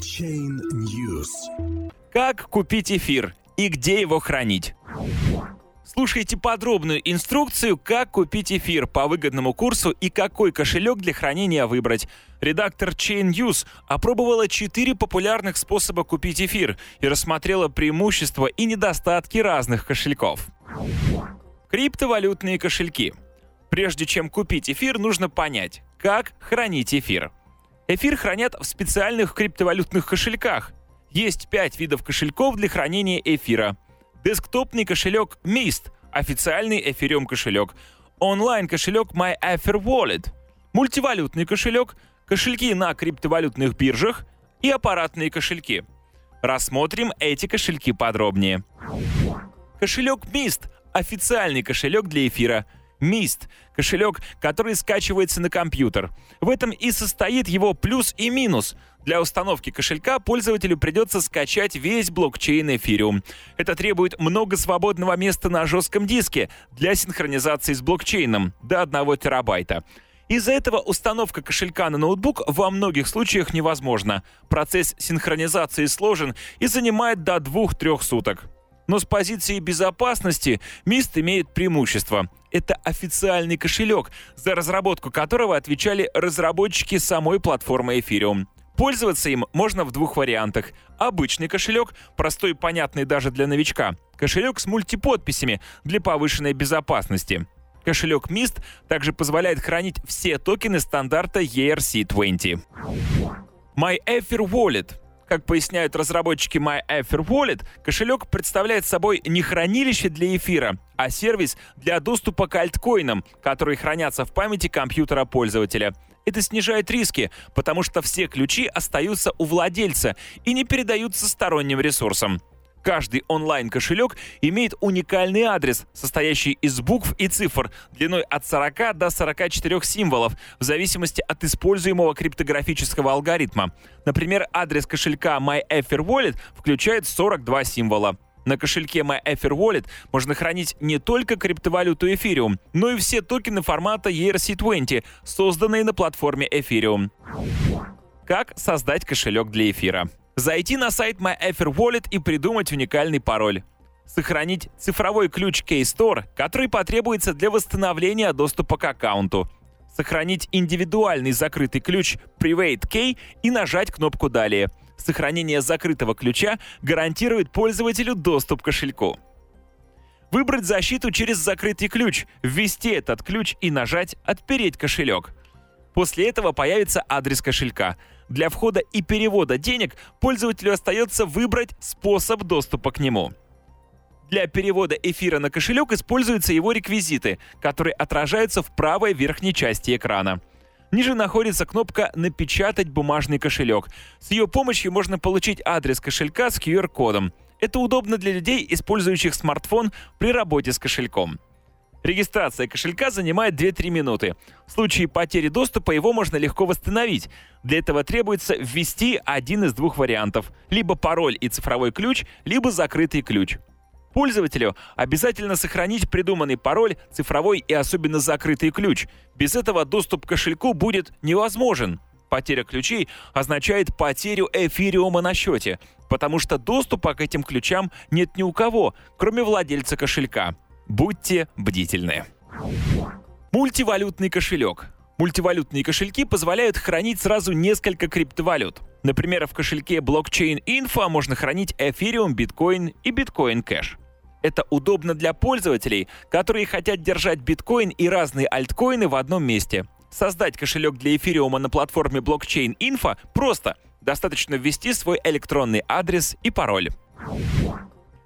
Chain News. Как купить эфир и где его хранить? Слушайте подробную инструкцию, как купить эфир по выгодному курсу и какой кошелек для хранения выбрать. Редактор Chain News опробовала четыре популярных способа купить эфир и рассмотрела преимущества и недостатки разных кошельков. Криптовалютные кошельки. Прежде чем купить эфир, нужно понять, как хранить эфир. Эфир хранят в специальных криптовалютных кошельках. Есть пять видов кошельков для хранения эфира. Десктопный кошелек Mist, официальный эфириум кошелек, онлайн-кошелек MyEther Wallet, мультивалютный кошелек, кошельки на криптовалютных биржах и аппаратные кошельки. Рассмотрим эти кошельки подробнее. Кошелек Mist – официальный кошелек для эфира – Mist — кошелек, который скачивается на компьютер. В этом и состоит его плюс и минус. Для установки кошелька пользователю придется скачать весь блокчейн Ethereum. Это требует много свободного места на жестком диске для синхронизации с блокчейном до 1 терабайта. Из-за этого установка кошелька на ноутбук во многих случаях невозможна. Процесс синхронизации сложен и занимает до 2-3 суток. Но с позиции безопасности Mist имеет преимущество. Это официальный кошелек, за разработку которого отвечали разработчики самой платформы Ethereum. Пользоваться им можно в двух вариантах. Обычный кошелек, простой и понятный даже для новичка. Кошелек с мультиподписями для повышенной безопасности. Кошелек Mist также позволяет хранить все токены стандарта ERC20. MyEther Wallet как поясняют разработчики MyEther Wallet, кошелек представляет собой не хранилище для эфира, а сервис для доступа к альткоинам, которые хранятся в памяти компьютера пользователя. Это снижает риски, потому что все ключи остаются у владельца и не передаются сторонним ресурсам. Каждый онлайн-кошелек имеет уникальный адрес, состоящий из букв и цифр длиной от 40 до 44 символов, в зависимости от используемого криптографического алгоритма. Например, адрес кошелька MyEther Wallet включает 42 символа. На кошельке MyEther Wallet можно хранить не только криптовалюту Ethereum, но и все токены формата ERC20, созданные на платформе Ethereum. Как создать кошелек для эфира? Зайти на сайт MyEther Wallet и придумать уникальный пароль. Сохранить цифровой ключ Keystore, который потребуется для восстановления доступа к аккаунту. Сохранить индивидуальный закрытый ключ Private Key и нажать кнопку «Далее». Сохранение закрытого ключа гарантирует пользователю доступ к кошельку. Выбрать защиту через закрытый ключ, ввести этот ключ и нажать «Отпереть кошелек». После этого появится адрес кошелька. Для входа и перевода денег пользователю остается выбрать способ доступа к нему. Для перевода эфира на кошелек используются его реквизиты, которые отражаются в правой верхней части экрана. Ниже находится кнопка «Напечатать бумажный кошелек». С ее помощью можно получить адрес кошелька с QR-кодом. Это удобно для людей, использующих смартфон при работе с кошельком. Регистрация кошелька занимает 2-3 минуты. В случае потери доступа его можно легко восстановить. Для этого требуется ввести один из двух вариантов. Либо пароль и цифровой ключ, либо закрытый ключ. Пользователю обязательно сохранить придуманный пароль, цифровой и особенно закрытый ключ. Без этого доступ к кошельку будет невозможен. Потеря ключей означает потерю эфириума на счете, потому что доступа к этим ключам нет ни у кого, кроме владельца кошелька. Будьте бдительны. Мультивалютный кошелек. Мультивалютные кошельки позволяют хранить сразу несколько криптовалют. Например, в кошельке Blockchain Info можно хранить Ethereum, Bitcoin и Bitcoin Cash. Это удобно для пользователей, которые хотят держать биткоин и разные альткоины в одном месте. Создать кошелек для эфириума на платформе Blockchain Info просто. Достаточно ввести свой электронный адрес и пароль.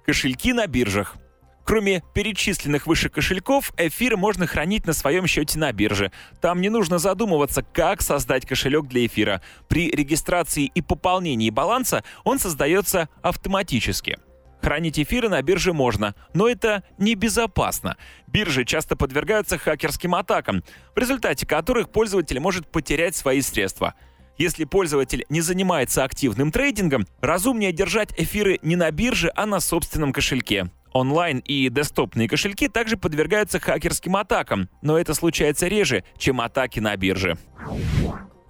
Кошельки на биржах. Кроме перечисленных выше кошельков, эфир можно хранить на своем счете на бирже. Там не нужно задумываться, как создать кошелек для эфира. При регистрации и пополнении баланса он создается автоматически. Хранить эфиры на бирже можно, но это небезопасно. Биржи часто подвергаются хакерским атакам, в результате которых пользователь может потерять свои средства. Если пользователь не занимается активным трейдингом, разумнее держать эфиры не на бирже, а на собственном кошельке. Онлайн и десктопные кошельки также подвергаются хакерским атакам, но это случается реже, чем атаки на бирже.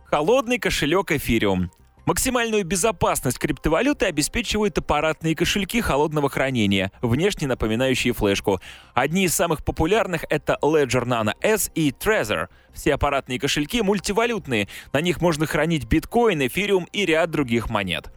Холодный кошелек Ethereum. Максимальную безопасность криптовалюты обеспечивают аппаратные кошельки холодного хранения, внешне напоминающие флешку. Одни из самых популярных — это Ledger Nano S и Trezor. Все аппаратные кошельки мультивалютные, на них можно хранить биткоин, эфириум и ряд других монет.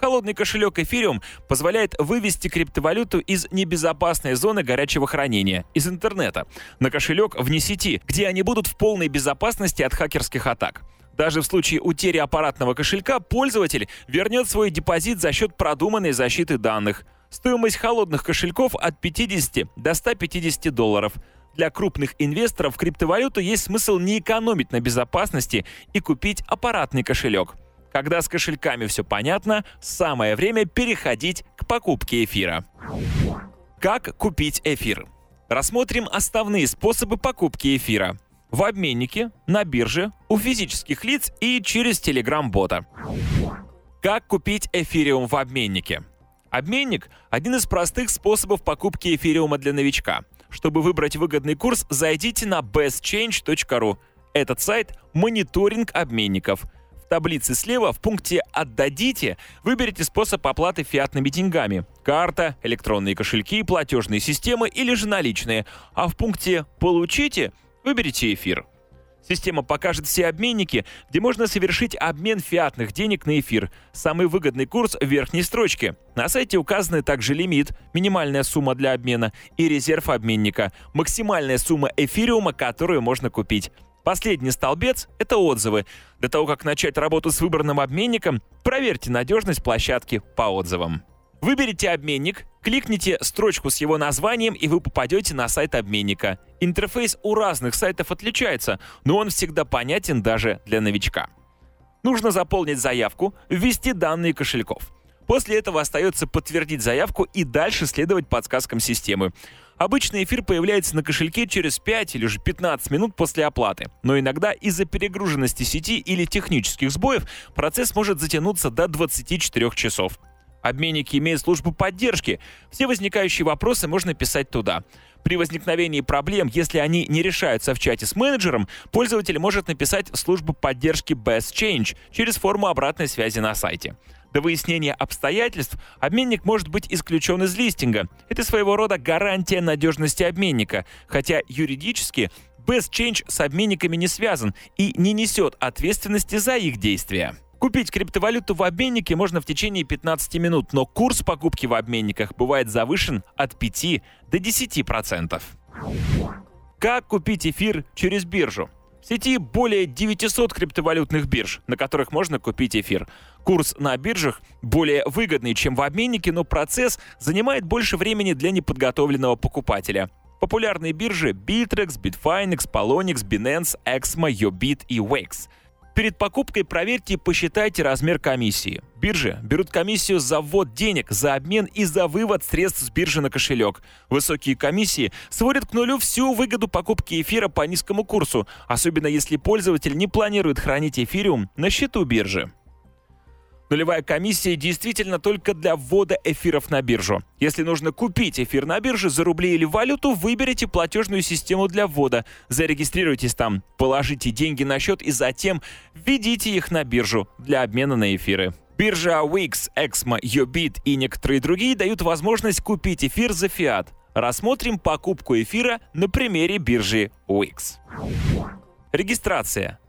Холодный кошелек Ethereum позволяет вывести криптовалюту из небезопасной зоны горячего хранения, из интернета, на кошелек вне сети, где они будут в полной безопасности от хакерских атак. Даже в случае утери аппаратного кошелька пользователь вернет свой депозит за счет продуманной защиты данных. Стоимость холодных кошельков от 50 до 150 долларов. Для крупных инвесторов криптовалюту есть смысл не экономить на безопасности и купить аппаратный кошелек. Когда с кошельками все понятно, самое время переходить к покупке эфира. Как купить эфир? Рассмотрим основные способы покупки эфира. В обменнике, на бирже, у физических лиц и через Telegram-бота. Как купить эфириум в обменнике? Обменник – один из простых способов покупки эфириума для новичка. Чтобы выбрать выгодный курс, зайдите на bestchange.ru. Этот сайт – мониторинг обменников – таблице слева в пункте «Отдадите» выберите способ оплаты фиатными деньгами – карта, электронные кошельки, платежные системы или же наличные. А в пункте «Получите» выберите эфир. Система покажет все обменники, где можно совершить обмен фиатных денег на эфир. Самый выгодный курс в верхней строчке. На сайте указаны также лимит, минимальная сумма для обмена и резерв обменника, максимальная сумма эфириума, которую можно купить. Последний столбец — это отзывы. До того, как начать работу с выбранным обменником, проверьте надежность площадки по отзывам. Выберите обменник, кликните строчку с его названием, и вы попадете на сайт обменника. Интерфейс у разных сайтов отличается, но он всегда понятен даже для новичка. Нужно заполнить заявку, ввести данные кошельков. После этого остается подтвердить заявку и дальше следовать подсказкам системы. Обычно эфир появляется на кошельке через 5 или же 15 минут после оплаты. Но иногда из-за перегруженности сети или технических сбоев процесс может затянуться до 24 часов. Обменники имеют службу поддержки. Все возникающие вопросы можно писать туда. При возникновении проблем, если они не решаются в чате с менеджером, пользователь может написать в службу поддержки Best Change через форму обратной связи на сайте. До выяснения обстоятельств обменник может быть исключен из листинга. Это своего рода гарантия надежности обменника, хотя юридически Best Change с обменниками не связан и не несет ответственности за их действия. Купить криптовалюту в обменнике можно в течение 15 минут, но курс покупки в обменниках бывает завышен от 5 до 10%. Как купить эфир через биржу? В сети более 900 криптовалютных бирж, на которых можно купить эфир. Курс на биржах более выгодный, чем в обменнике, но процесс занимает больше времени для неподготовленного покупателя. Популярные биржи Bittrex, Bitfinex, Polonix, Binance, Exmo, Yobit и Wax – Перед покупкой проверьте и посчитайте размер комиссии. Биржи берут комиссию за ввод денег, за обмен и за вывод средств с биржи на кошелек. Высокие комиссии сводят к нулю всю выгоду покупки эфира по низкому курсу, особенно если пользователь не планирует хранить эфириум на счету биржи. Нулевая комиссия действительно только для ввода эфиров на биржу. Если нужно купить эфир на бирже за рубли или валюту, выберите платежную систему для ввода, зарегистрируйтесь там, положите деньги на счет и затем введите их на биржу для обмена на эфиры. Биржа Wix, Exmo, Yobit и некоторые другие дают возможность купить эфир за фиат. Рассмотрим покупку эфира на примере биржи Wix. Регистрация.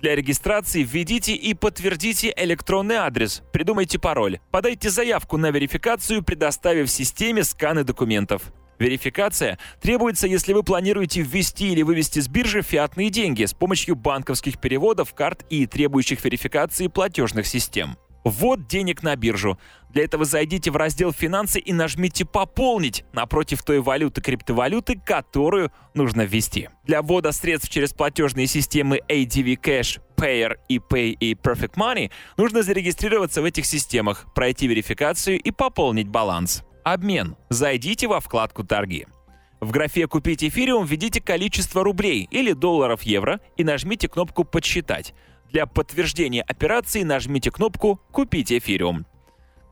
Для регистрации введите и подтвердите электронный адрес, придумайте пароль, подайте заявку на верификацию, предоставив системе сканы документов. Верификация требуется, если вы планируете ввести или вывести с биржи фиатные деньги с помощью банковских переводов, карт и требующих верификации платежных систем. Ввод денег на биржу. Для этого зайдите в раздел «Финансы» и нажмите «Пополнить» напротив той валюты криптовалюты, которую нужно ввести. Для ввода средств через платежные системы ADV Cash, Payer, ePay и Perfect Money нужно зарегистрироваться в этих системах, пройти верификацию и пополнить баланс. Обмен. Зайдите во вкладку «Торги». В графе «Купить эфириум» введите количество рублей или долларов евро и нажмите кнопку «Подсчитать». Для подтверждения операции нажмите кнопку «Купить эфириум».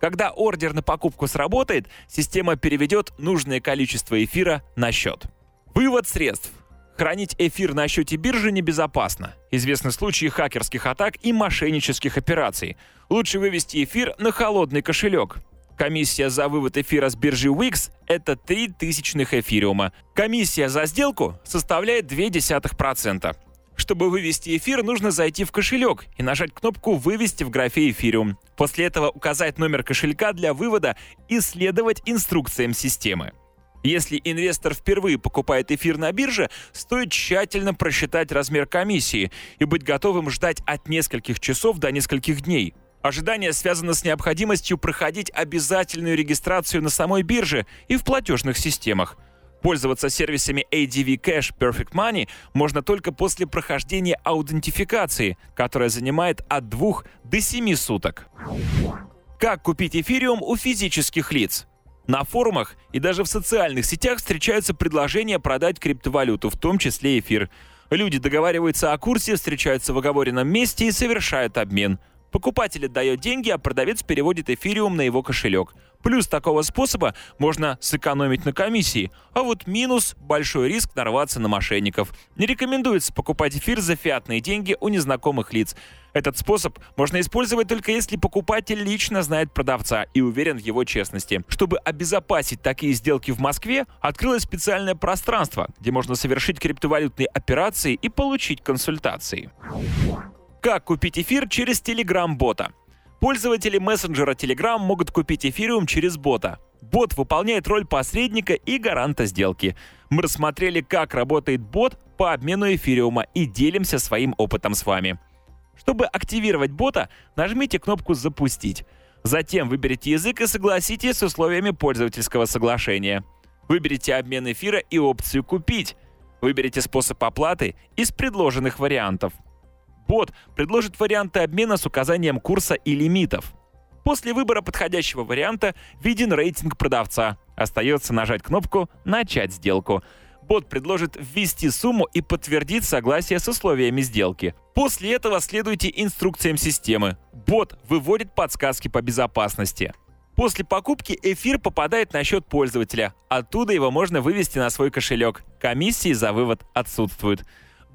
Когда ордер на покупку сработает, система переведет нужное количество эфира на счет. Вывод средств. Хранить эфир на счете биржи небезопасно. Известны случаи хакерских атак и мошеннических операций. Лучше вывести эфир на холодный кошелек. Комиссия за вывод эфира с биржи Wix – это 3 тысячных эфириума. Комиссия за сделку составляет 0,2%. Чтобы вывести эфир, нужно зайти в кошелек и нажать кнопку «Вывести в графе эфириум». После этого указать номер кошелька для вывода и следовать инструкциям системы. Если инвестор впервые покупает эфир на бирже, стоит тщательно просчитать размер комиссии и быть готовым ждать от нескольких часов до нескольких дней. Ожидание связано с необходимостью проходить обязательную регистрацию на самой бирже и в платежных системах. Пользоваться сервисами ADV Cash Perfect Money можно только после прохождения аутентификации, которая занимает от 2 до 7 суток. Как купить эфириум у физических лиц? На форумах и даже в социальных сетях встречаются предложения продать криптовалюту, в том числе эфир. Люди договариваются о курсе, встречаются в оговоренном месте и совершают обмен. Покупатель отдает деньги, а продавец переводит эфириум на его кошелек. Плюс такого способа можно сэкономить на комиссии. А вот минус – большой риск нарваться на мошенников. Не рекомендуется покупать эфир за фиатные деньги у незнакомых лиц. Этот способ можно использовать только если покупатель лично знает продавца и уверен в его честности. Чтобы обезопасить такие сделки в Москве, открылось специальное пространство, где можно совершить криптовалютные операции и получить консультации. Как купить эфир через Telegram-бота? Пользователи мессенджера Telegram могут купить эфириум через бота. Бот выполняет роль посредника и гаранта сделки. Мы рассмотрели, как работает бот по обмену эфириума и делимся своим опытом с вами. Чтобы активировать бота, нажмите кнопку «Запустить». Затем выберите язык и согласитесь с условиями пользовательского соглашения. Выберите обмен эфира и опцию «Купить». Выберите способ оплаты из предложенных вариантов – бот предложит варианты обмена с указанием курса и лимитов. После выбора подходящего варианта виден рейтинг продавца. Остается нажать кнопку «Начать сделку». Бот предложит ввести сумму и подтвердить согласие с условиями сделки. После этого следуйте инструкциям системы. Бот выводит подсказки по безопасности. После покупки эфир попадает на счет пользователя. Оттуда его можно вывести на свой кошелек. Комиссии за вывод отсутствуют.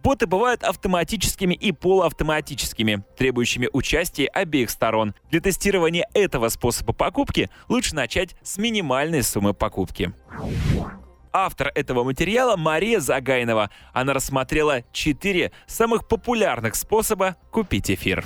Боты бывают автоматическими и полуавтоматическими, требующими участия обеих сторон. Для тестирования этого способа покупки лучше начать с минимальной суммы покупки. Автор этого материала Мария Загайнова. Она рассмотрела четыре самых популярных способа купить эфир.